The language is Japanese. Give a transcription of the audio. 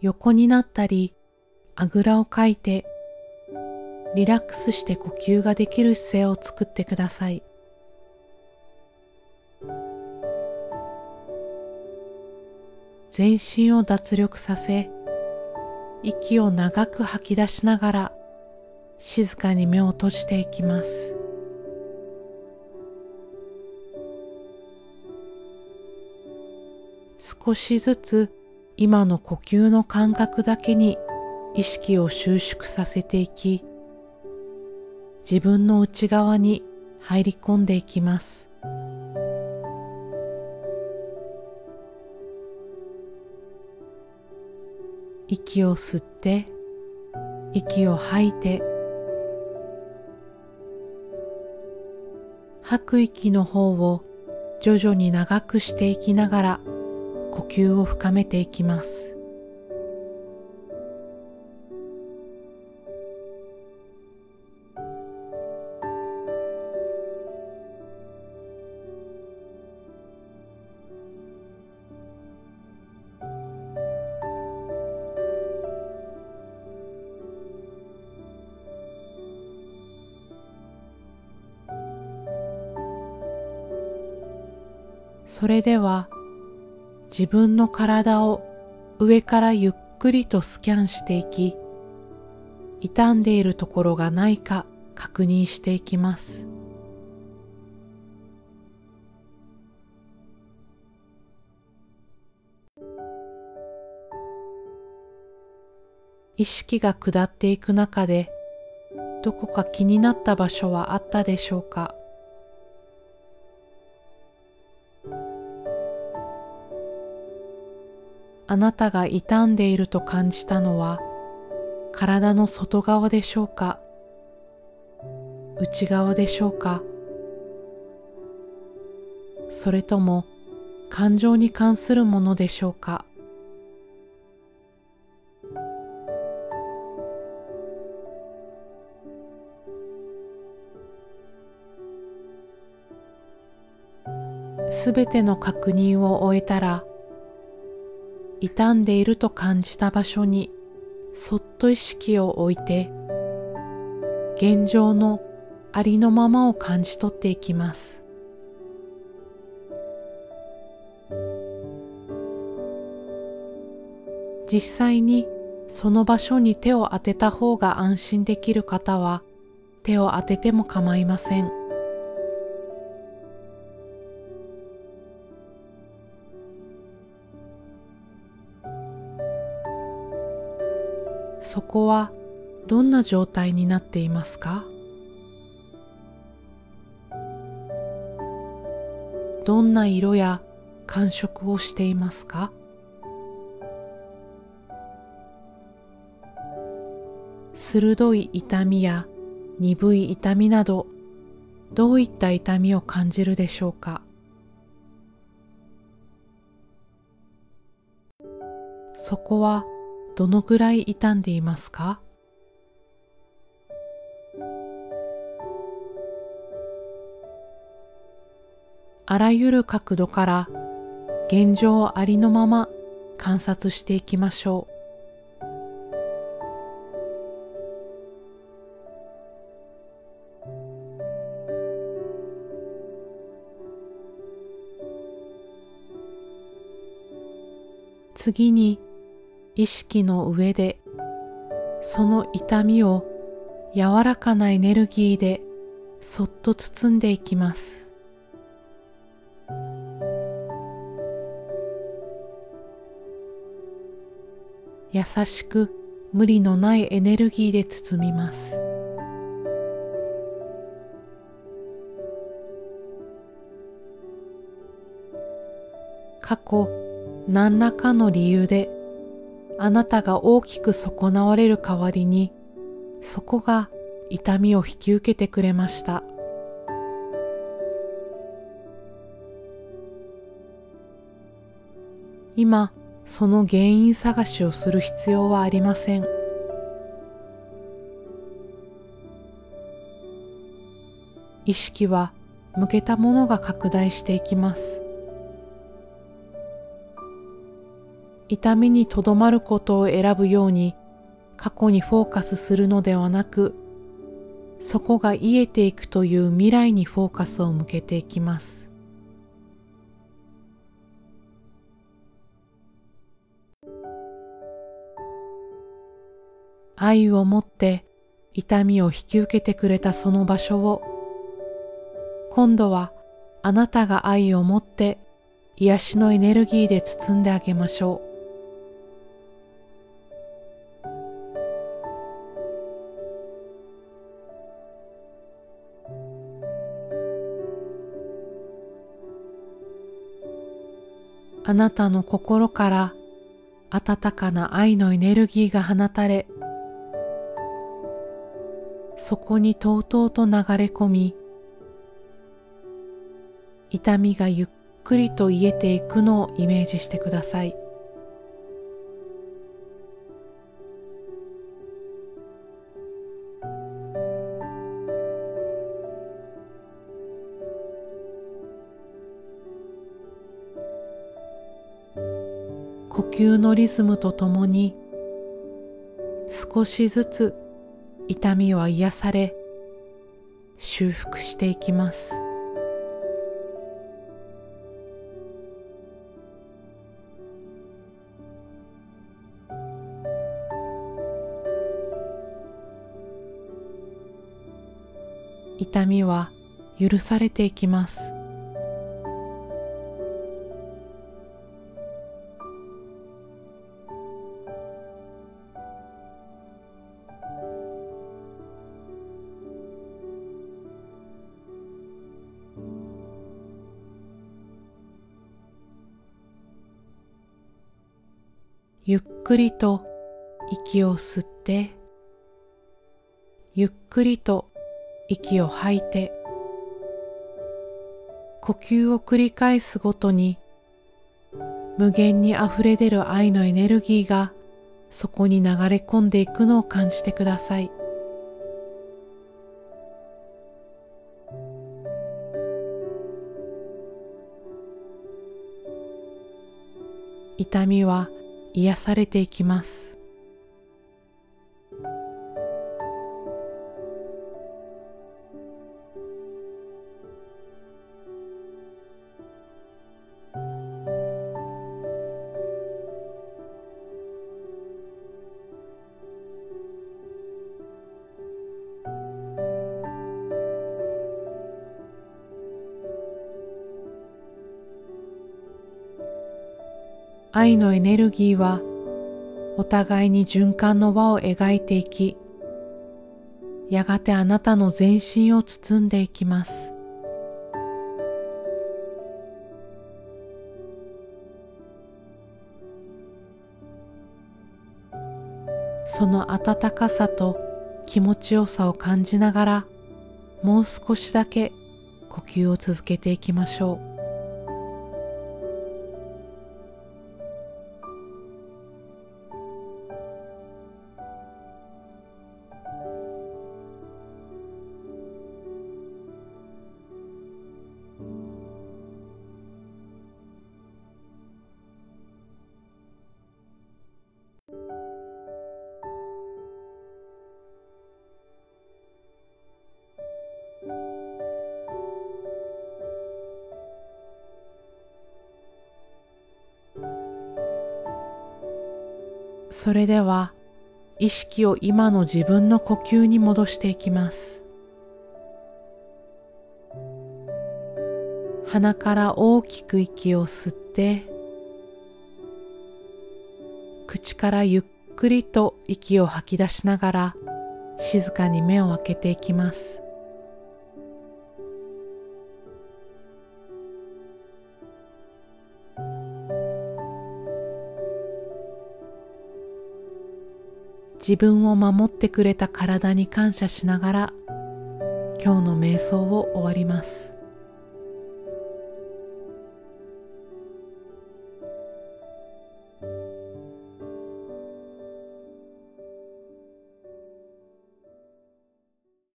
横になったりあぐらをかいてリラックスして呼吸ができる姿勢を作ってください。全身を脱力させ息を長く吐き出しながら静かに目を閉じていきます少しずつ今の呼吸の感覚だけに意識を収縮させていき自分の内側に入り込んでいきます。息を吸って息を吐いて吐く息の方を徐々に長くしていきながら呼吸を深めていきます。それでは自分の体を上からゆっくりとスキャンしていき傷んでいるところがないか確認していきます。意識が下っていく中でどこか気になった場所はあったでしょうか？あなたが傷んでいると感じたのは体の外側でしょうか？内側でしょうか？それとも感情に関するものでしょうか？すべての確認を終えたら傷んでいると感じた場所にそっと意識を置いて現状のありのままを感じ取っていきます実際にその場所に手を当てた方が安心できる方は手を当てても構いません。そこはどんな状態になっていますか？どんな色や感触をしていますか？鋭い痛みや鈍い痛みなどどういった痛みを感じるでしょうか？そこはどのぐらい傷んでいますか？あらゆる角度から現状ありのまま観察していきましょう。次に意識の上でその痛みを柔らかなエネルギーでそっと包んでいきます。優しく無理のないエネルギーで包みます。過去何らかの理由であなたが大きく損なわれる代わりにそこが痛みを引き受けてくれました。今その原因探しをする必要はありません。意識は向けたものが拡大していきます。痛みにとどまることを選ぶように過去にフォーカスするのではなくそこが癒えていくという未来にフォーカスを向けていきます。愛を持って痛みを引き受けてくれたその場所を今度はあなたが愛を持って癒しのエネルギーで包んであげましょう。あなたの心から温かな愛のエネルギーが放たれそこにとうとうと流れ込み痛みがゆっくりと癒えていくのをイメージしてください。呼吸のリズムとともに少しずつ痛みは癒され修復していきます。痛みは許されていきます。くりと息を吸ってゆっくりと息を吐いて呼吸を繰り返すごとに無限にあふれ出る愛のエネルギーがそこに流れ込んでいくのを感じてください。痛みは癒されていきます。愛のエネルギーはお互いに循環の輪を描いていきやがてあなたの全身を包んでいきます。その温かさと気持ちよさを感じながらもう少しだけ呼吸を続けていきましょう。それでは意識を今の自分の呼吸に戻していきます。鼻から大きく息を吸って口からゆっくりと息を吐き出しながら静かに目を開けていきます。自分を守ってくれた体に感謝しながら今日の瞑想を終わります。